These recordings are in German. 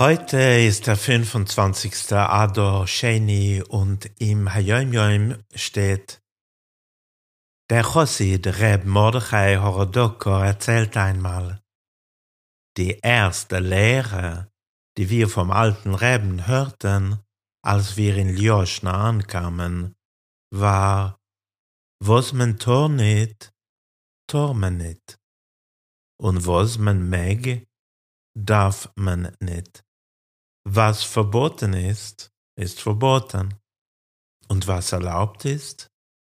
Heute ist der 25. Ador Sheni und im Hayom Yom steht, der Chossid Reb Mordechai Horodoko erzählt einmal, die erste Lehre, die wir vom alten Reben hörten, als wir in Ljoschna ankamen, war, was man tor nit, tor man nit. Und was man meg, darf man nit. Was verboten ist, ist verboten. Und was erlaubt ist,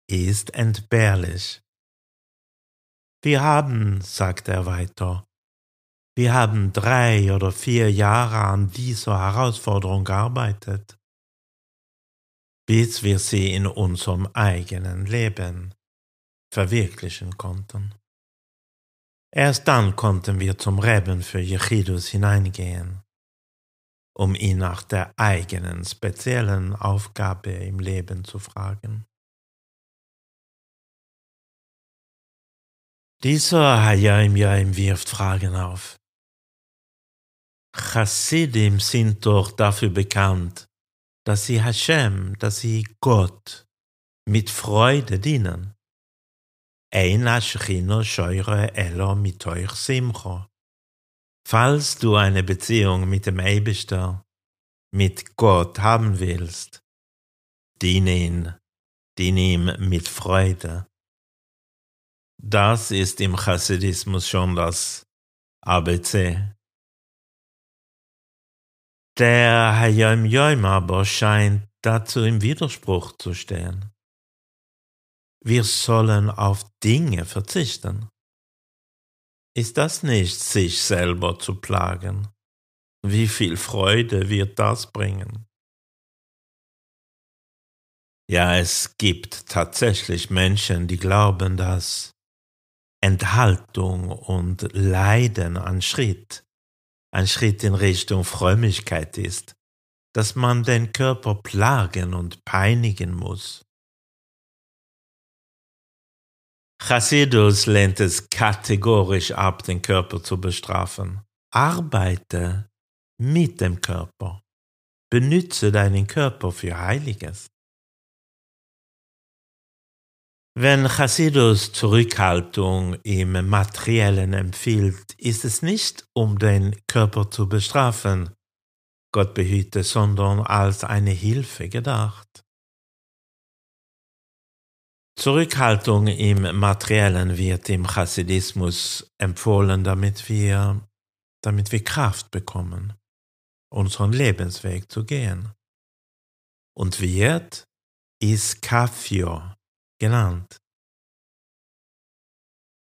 ist entbehrlich. Wir haben, sagt er weiter, wir haben drei oder vier Jahre an dieser Herausforderung gearbeitet, bis wir sie in unserem eigenen Leben verwirklichen konnten. Erst dann konnten wir zum Reben für Jechidus hineingehen um ihn nach der eigenen speziellen Aufgabe im Leben zu fragen. Dieser Hayim Yaim wirft Fragen auf. Chassidim sind doch dafür bekannt, dass sie Hashem, dass sie Gott mit Freude dienen. Falls du eine Beziehung mit dem Eibischter, mit Gott haben willst, diene ihn, diene ihm mit Freude. Das ist im Chassidismus schon das ABC. Der Hayom Yom aber scheint dazu im Widerspruch zu stehen. Wir sollen auf Dinge verzichten. Ist das nicht, sich selber zu plagen? Wie viel Freude wird das bringen? Ja, es gibt tatsächlich Menschen, die glauben, dass Enthaltung und Leiden ein Schritt, ein Schritt in Richtung Frömmigkeit ist, dass man den Körper plagen und peinigen muss. Chassidus lehnt es kategorisch ab, den Körper zu bestrafen. Arbeite mit dem Körper. Benütze deinen Körper für Heiliges. Wenn Chassidus Zurückhaltung im Materiellen empfiehlt, ist es nicht, um den Körper zu bestrafen, Gott behüte, sondern als eine Hilfe gedacht. Zurückhaltung im Materiellen wird im Chassidismus empfohlen, damit wir, damit wir Kraft bekommen, unseren Lebensweg zu gehen. Und wird Iskafio genannt.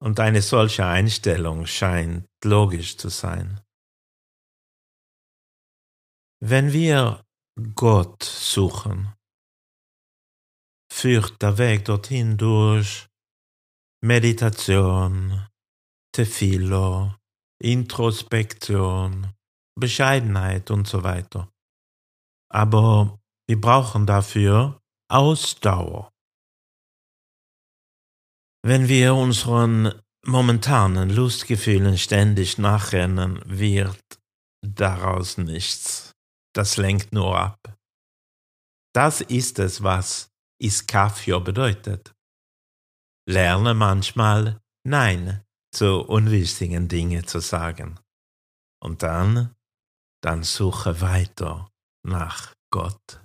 Und eine solche Einstellung scheint logisch zu sein. Wenn wir Gott suchen, führt der Weg dorthin durch Meditation, Tefillo, Introspektion, Bescheidenheit und so weiter. Aber wir brauchen dafür Ausdauer. Wenn wir unseren momentanen Lustgefühlen ständig nachrennen, wird daraus nichts. Das lenkt nur ab. Das ist es, was Iskafio bedeutet. Lerne manchmal Nein zu unwichtigen Dingen zu sagen. Und dann, dann suche weiter nach Gott.